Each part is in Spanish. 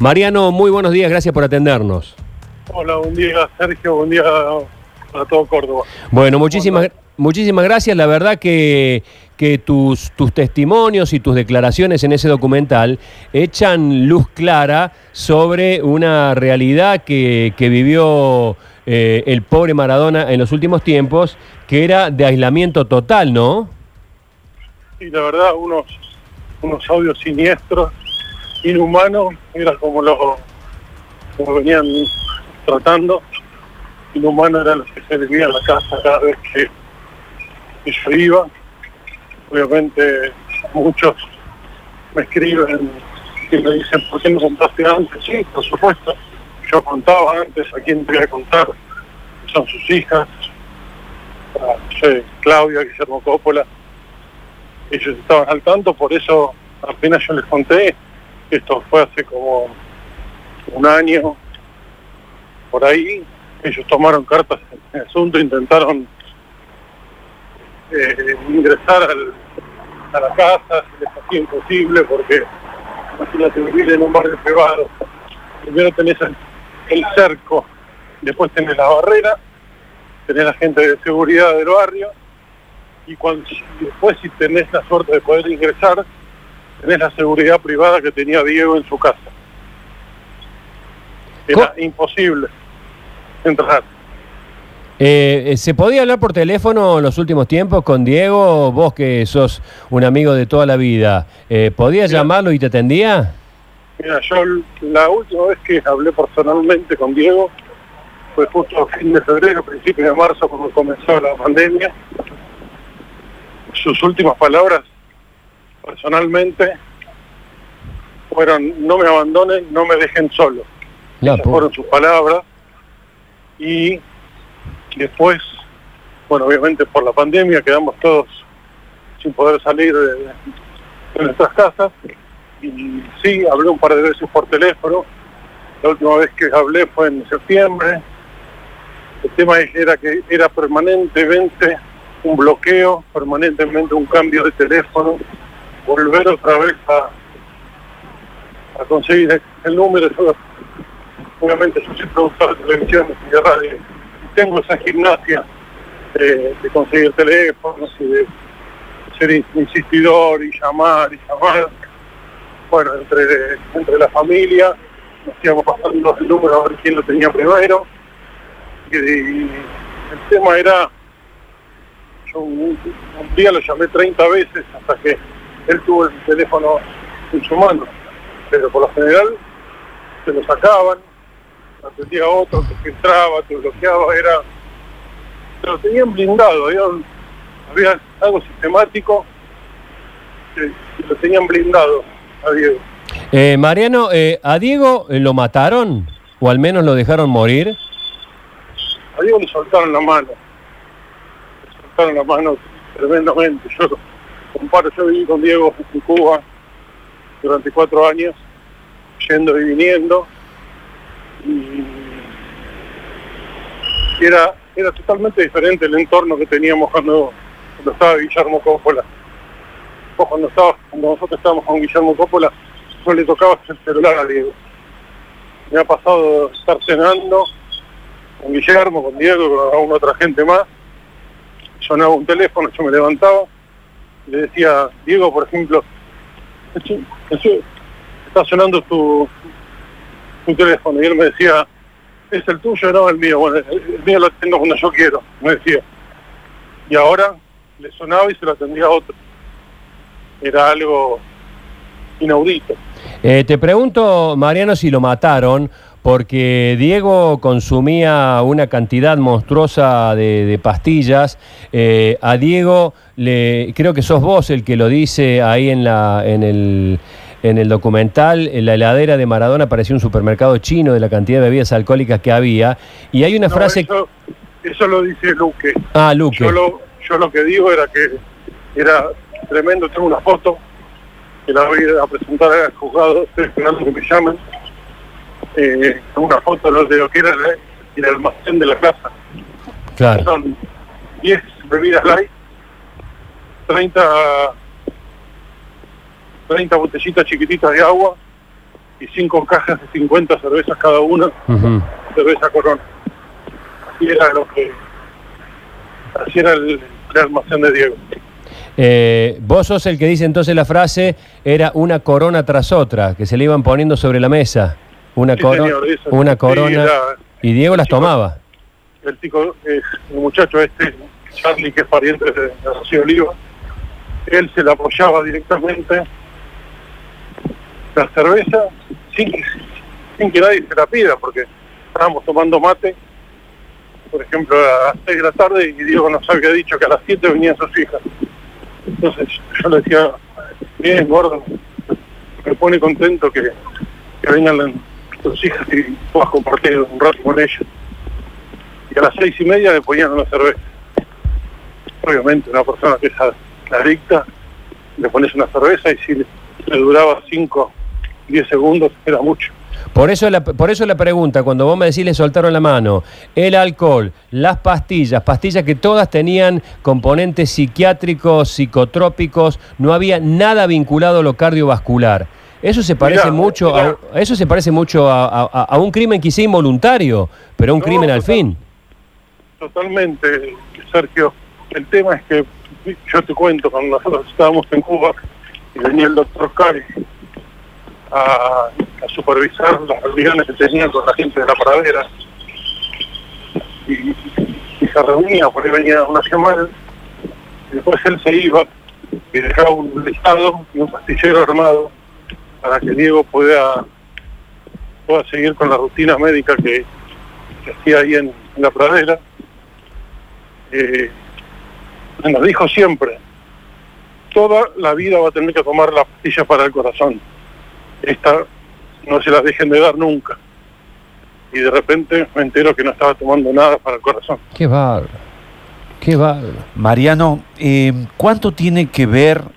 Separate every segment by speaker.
Speaker 1: Mariano, muy buenos días, gracias por atendernos.
Speaker 2: Hola, buen día Sergio, buen día a todo Córdoba.
Speaker 1: Bueno, muchísimas, muchísimas gracias. La verdad que, que tus, tus testimonios y tus declaraciones en ese documental echan luz clara sobre una realidad que, que vivió eh, el pobre Maradona en los últimos tiempos, que era de aislamiento total, ¿no?
Speaker 2: Y la verdad, unos, unos audios siniestros inhumano, era como lo, como venían tratando, inhumano era lo que se vivía en la casa cada vez que, yo iba. Obviamente muchos me escriben y me dicen, ¿por qué no contaste antes? Sí, por supuesto. Yo contaba antes, ¿a quién te voy a contar? Son sus hijas, Claudia, Guillermo Coppola. Ellos estaban al tanto, por eso apenas yo les conté, esto fue hace como un año, por ahí, ellos tomaron cartas en el asunto, intentaron eh, ingresar a la casa, se les hacía imposible porque imagínate vivir en un barrio privado, primero tenés el, cerco, después tenés la barrera, tenés la gente de seguridad del barrio, y cuando, después si tenés la suerte de poder ingresar, tenés la seguridad privada que tenía Diego en su casa. Era imposible entrar.
Speaker 1: Eh, eh, ¿Se podía hablar por teléfono en los últimos tiempos con Diego? Vos que sos un amigo de toda la vida, eh, ¿podías llamarlo y te atendía?
Speaker 2: Mira, yo la última vez que hablé personalmente con Diego fue justo a fin de febrero, principio de marzo, cuando comenzó la pandemia. Sus últimas palabras personalmente fueron no me abandonen, no me dejen solo. Esas fueron sus palabras. Y después, bueno, obviamente por la pandemia quedamos todos sin poder salir de, nuestras casas. Y sí, hablé un par de veces por teléfono. La última vez que hablé fue en septiembre. El tema era que era permanentemente un bloqueo, permanentemente un cambio de teléfono, volver otra vez a, a conseguir el número. obviamente yo soy productor de televisión y de radio. Tengo esa gimnasia de, conseguir teléfonos y de ser insistidor y llamar y llamar. Bueno, entre, entre la familia nos íbamos pasando el número a ver quién lo tenía primero. Y, el tema era, yo un día lo llamé 30 veces hasta que él tuvo el teléfono en su mano, pero por lo general se lo sacaban, atendía otro, te filtraba, te bloqueaba, era... Se lo tenían blindado, había, algo sistemático que, lo tenían blindado a Diego.
Speaker 1: Eh, Mariano, eh, ¿a Diego lo mataron? ¿O al menos lo dejaron morir?
Speaker 2: A Diego le soltaron la mano. Le soltaron la mano tremendamente. Yo comparo, yo viví con Diego en Cuba durante cuatro años, yendo y viniendo, y era, era totalmente diferente el entorno que teníamos cuando, estaba Guillermo Coppola. cuando, estaba, cuando nosotros estábamos con Guillermo Coppola, no le tocaba el celular a Diego. Me ha pasado estar cenando con Guillermo, con Diego, con alguna otra gente más. Sonaba un teléfono, yo me levantaba, le decía, Diego, por ejemplo, está sonando tu, tu teléfono. Y él me decía, ¿es el tuyo? No, el mío. Bueno, el mío lo tengo cuando yo quiero, me decía. Y ahora le sonaba y se lo atendía a otro. Era algo inaudito.
Speaker 1: Eh, te pregunto, Mariano, si lo mataron, porque Diego consumía una cantidad monstruosa de, pastillas. Eh, a Diego, le, creo que sos vos el que lo dice ahí en, la, en, el, en el documental, en la heladera de Maradona parecía un supermercado chino de la cantidad de bebidas alcohólicas que había. Y hay una frase...
Speaker 2: Eso, lo dice Luque.
Speaker 1: Ah, Luque.
Speaker 2: Yo lo, yo lo que digo era que era tremendo, tengo una foto que la voy a presentar al juzgado, estoy esperando que me llamen eh, una foto de lo que era el, almacén de la casa.
Speaker 1: Claro.
Speaker 2: Son 10 bebidas light, 30, 30 botellitas chiquititas de agua, y cinco cajas de 50 cervezas cada una, cerveza corona. Así era lo que, así era el, almacén de Diego.
Speaker 1: Eh, vos sos el que dice entonces la frase, era una corona tras otra, que se le iban poniendo sobre la mesa. Una, una corona. y Diego las tomaba.
Speaker 2: El, tico, el muchacho este, Charlie, que es pariente de, Rocío Oliva, él se la apoyaba directamente la cerveza sin, sin que nadie se la pida, porque estábamos tomando mate, por ejemplo, a las 6 de la tarde y Diego nos había dicho que a las 7 venían sus hijas. Entonces yo le decía, bien, gordo, me pone contento que, que vengan tus hijas y puedas compartir un rato con ellas. Y a las seis y media le ponían una cerveza. Obviamente, una persona que es adicta, le pones una cerveza y si le, duraba 5, 10 segundos, era mucho.
Speaker 1: Por eso, la, por eso la pregunta, cuando vos me decís le soltaron la mano, el alcohol, las pastillas, pastillas que todas tenían componentes psiquiátricos, psicotrópicos, no había nada vinculado a lo cardiovascular. Eso se parece mucho a, eso se parece mucho a, un crimen quizá involuntario, pero un crimen al fin.
Speaker 2: Totalmente, Sergio. El tema es que yo te cuento, cuando nosotros estábamos en Cuba y venía el doctor Cari a, supervisar las reuniones que tenía con la gente de la pradera y, se reunía, por ahí venía una semana, y después él se iba y dejaba un listado y un pastillero armado para que Diego pueda, pueda seguir con la rutina médica que, hacía ahí en, la pradera. Eh, nos dijo siempre, toda la vida va a tener que tomar la pastilla para el corazón. Esta no se la dejen de dar nunca. Y de repente me entero que no estaba tomando nada para el corazón.
Speaker 1: Qué bárbaro. Qué bárbaro.
Speaker 3: Mariano, eh, ¿cuánto tiene que ver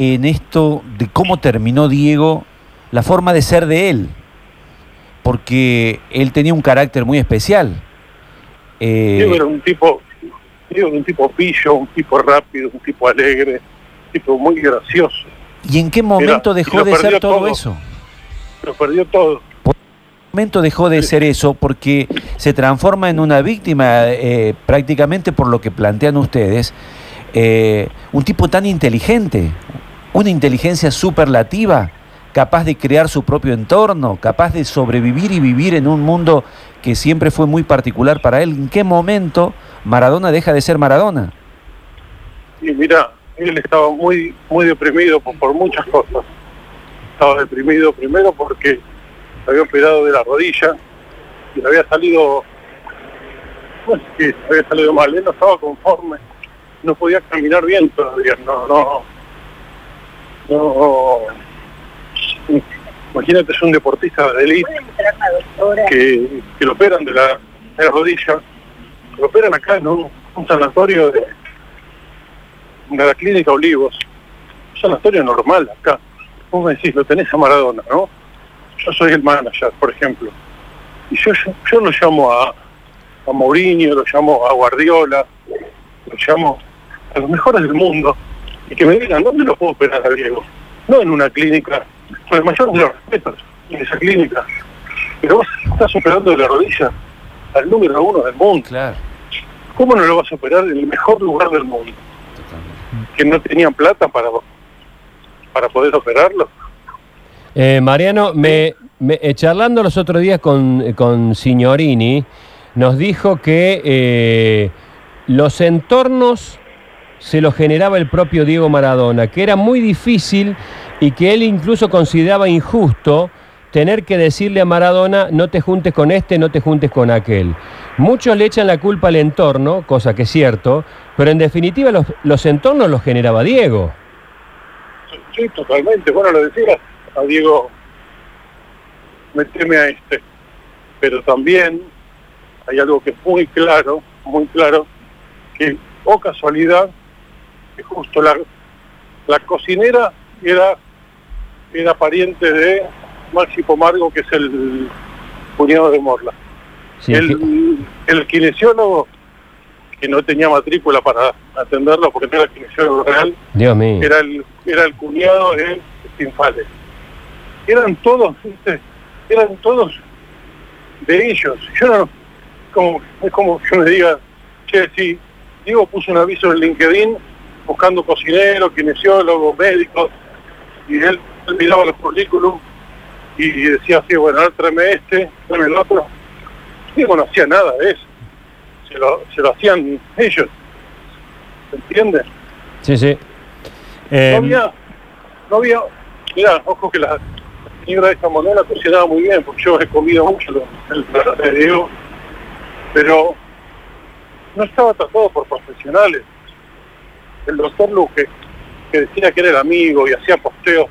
Speaker 3: en esto de cómo terminó Diego la forma de ser de él? Porque él tenía un carácter muy especial.
Speaker 2: Eh, Diego era un tipo un tipo pillo, un tipo rápido, un tipo alegre, un tipo muy gracioso.
Speaker 3: ¿Y en qué momento dejó de ser todo, eso?
Speaker 2: Lo perdió todo.
Speaker 3: ¿Por qué momento dejó de ser eso? Porque se transforma en una víctima eh, prácticamente por lo que plantean ustedes. Eh, un tipo tan inteligente, una inteligencia superlativa, capaz de crear su propio entorno, capaz de sobrevivir y vivir en un mundo que siempre fue muy particular para él. ¿En qué momento Maradona deja de ser Maradona?
Speaker 2: Y mira, él estaba muy, muy deprimido por, muchas cosas. Estaba deprimido primero porque había operado de la rodilla y le había salido, sé qué, había salido mal, él no estaba conforme, no podía caminar bien todavía, no, no, no, imagínate es un deportista de élite que, que lo operan de la, de la rodilla lo operan acá en un, sanatorio de, la clínica Olivos, un sanatorio normal acá. Vos me decís, lo tenés a Maradona, ¿no? Yo soy el manager, por ejemplo. Y yo, yo, lo llamo a, a Mourinho, lo llamo a Guardiola, lo llamo a los mejores del mundo, y que me digan, ¿dónde lo puedo operar a Diego? No en una clínica, con el mayor de los respetos, en esa clínica. Pero vos estás operando de la rodilla al número uno del mundo.
Speaker 3: Claro.
Speaker 2: ¿Cómo no lo vas a operar en el mejor lugar del mundo? Que no tenían plata para, para poder operarlo.
Speaker 1: Eh, Mariano, me, eh, charlando los otros días con, con Signorini, nos dijo que eh, los entornos se los generaba el propio Diego Maradona, que era muy difícil y que él incluso consideraba injusto tener que decirle a Maradona, no te juntes con este, no te juntes con aquel. Muchos le echan la culpa al entorno, cosa que es cierto, pero en definitiva los, entornos los generaba Diego.
Speaker 2: Sí, totalmente. Bueno, lo decía a Diego, meteme a este. Pero también hay algo que es muy claro, muy claro, que, o oh casualidad, que justo la, la cocinera era, era pariente de Maxi Pomargo, que es el cuñado de Morla. el, el kinesiólogo, que no tenía matrícula para atenderlo porque no era el kinesiólogo real,
Speaker 1: Dios mío.
Speaker 2: Era, el, era el cuñado de Sinfales. eran todos, eran todos de ellos. Yo no, como, es como yo me diga, che, si Diego puso un aviso en LinkedIn buscando cocineros, kinesiólogos, médicos, y él, miraba los currículums y decía así, bueno, ahora tráeme este, tráeme el otro. Diego no hacía nada de eso. Se lo, se lo hacían ellos. ¿Se entiende?
Speaker 1: Sí, sí.
Speaker 2: No
Speaker 1: Eh,
Speaker 2: había, no había, mira, ojo que la señora de esta moneda cocinaba muy bien, porque yo he comido mucho el plato de Diego, pero no estaba tratado por profesionales. El doctor Luque, que decía que era el amigo y hacía posteos,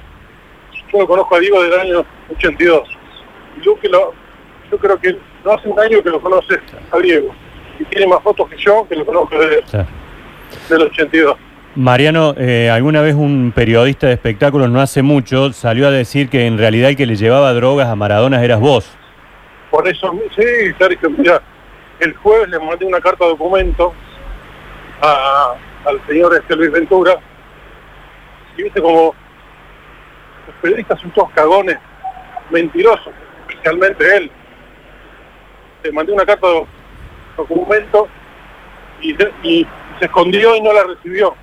Speaker 2: yo lo conozco a Diego del año 82. Y Luque lo, yo creo que no hace un año que lo conoce a Diego. Y tiene más fotos que yo, que lo conozco de-
Speaker 4: Claro.
Speaker 2: del 82.
Speaker 4: Mariano, eh, alguna vez un periodista de espectáculos no hace mucho salió a decir que en realidad el que le llevaba drogas a Maradona eras vos.
Speaker 2: Por eso, sí, Sergio, mira, el jueves le mandé una carta documento a- al señor este Luis Ventura. Y viste como los periodistas son todos cagones, mentirosos, especialmente él. Le mandé una carta de documento y, se- escondió y no la recibió.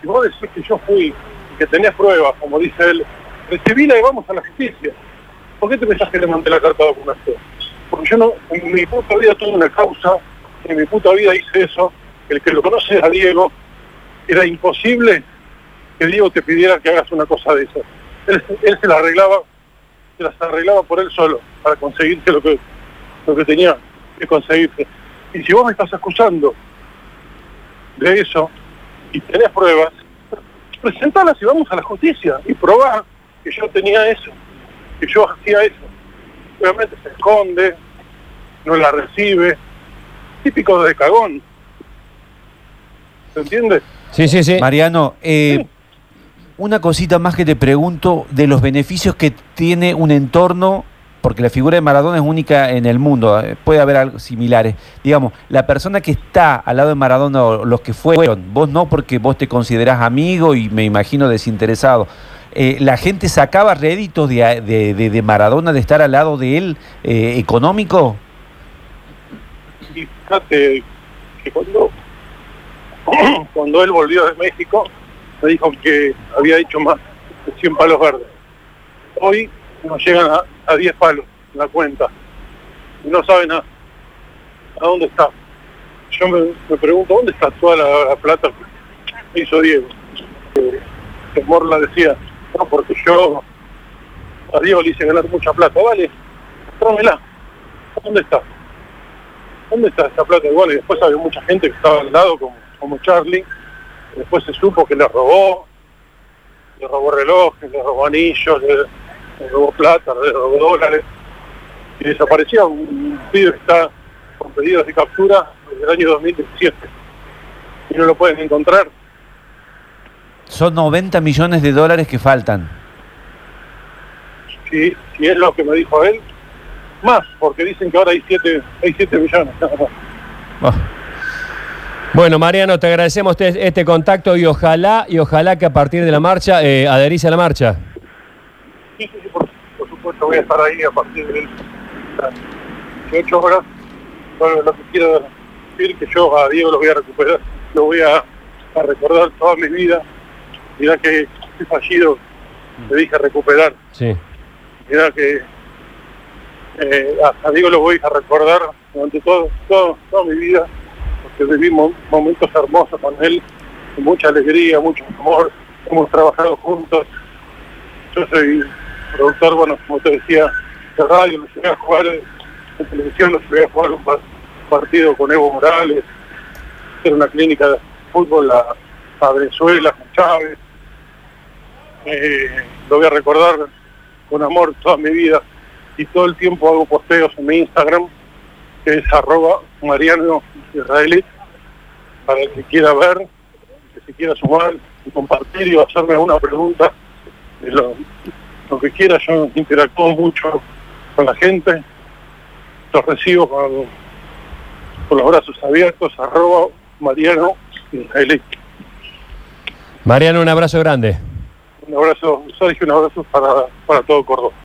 Speaker 2: Si vos decís que yo fui y que tenés pruebas, como dice él, recibíla y vamos a la justicia. ¿Por qué te pensás que le mandé la carta de documento? Porque yo no, en mi puta vida tuve una causa, en mi puta vida hice eso, el que lo conoce a Diego, era imposible que Diego te pidiera que hagas una cosa de esas. Él, se la arreglaba, se las arreglaba por él solo, para conseguirse lo que, lo que tenía que conseguirse. Y si vos me estás acusando de eso y tenés pruebas, presentalas y vamos a la justicia y probá que yo tenía eso, que yo hacía eso. Obviamente se esconde, no la recibe, típico de cagón. ¿Se entiende?
Speaker 1: sí, sí, sí.
Speaker 3: Mariano, eh, una cosita más que te pregunto de los beneficios que tiene un entorno, porque la figura de Maradona es única en el mundo, eh, puede haber algo similares. Digamos, la persona que está al lado de Maradona, o los que fueron, vos no porque vos te considerás amigo y me imagino desinteresado. eh, la gente sacaba réditos de, de- de- de Maradona de estar al lado de él eh, económico.
Speaker 2: Y fíjate que cuando, cuando él volvió de México, me dijo que había hecho más de 100 palos verdes. Hoy nos llegan a, a 10 palos en la cuenta. Y no saben a, a dónde está. Yo me, me pregunto, ¿dónde está toda la, la plata que hizo Diego? Eh, que Morla decía, no, porque yo a Diego le hice ganar mucha plata. Vale, trámela. ¿Dónde está? ¿Dónde está esa plata? Bueno, y después había mucha gente que estaba al lado, como, como Charlie. Después se supo que le robó, le robó relojes, le robó anillos, le, le robó plata, le robó dólares. Y desaparecía un pibe que está con pedidos de captura desde el año 2017. Y no lo pueden encontrar.
Speaker 3: Son 90 millones de dólares que faltan.
Speaker 2: Si, si es lo que me dijo él, más, porque dicen que ahora hay 7 hay siete millones.
Speaker 3: Oh.
Speaker 1: Bueno, Mariano, te agradecemos este, este contacto y ojalá, y ojalá que a partir de la marcha eh, adherís a la marcha.
Speaker 2: Sí, sí, por, por supuesto voy a estar ahí a partir de las 18 horas. Bueno, lo que quiero decir que yo a Diego lo voy a recuperar, lo voy a, a recordar toda mi vida. Mirá que estoy fallido, le dije recuperar.
Speaker 1: Sí.
Speaker 2: Mirá que eh, a, a Diego lo voy a recordar durante todo, todo, toda mi vida, porque vivimos momentos hermosos con él, mucha alegría, mucho amor, hemos trabajado juntos. Yo soy productor, bueno, como te decía, de radio, lo llevé a jugar en televisión, lo llevé a jugar un par- partido con Evo Morales, hacer una clínica de fútbol a, a Venezuela, con Chávez. Eh, lo voy a recordar con amor toda mi vida y todo el tiempo hago posteos en mi Instagram, que es arroba Mariano Israelí, para el que quiera ver, que se quiera sumar y compartir y hacerme alguna pregunta, lo, lo que quiera, yo interactúo mucho con la gente, los recibo con, con los brazos abiertos, arroba Mariano Israelí.
Speaker 1: Mariano, un abrazo grande.
Speaker 2: Un Un abrazo, Sergio, un abrazo para, para todo Córdoba.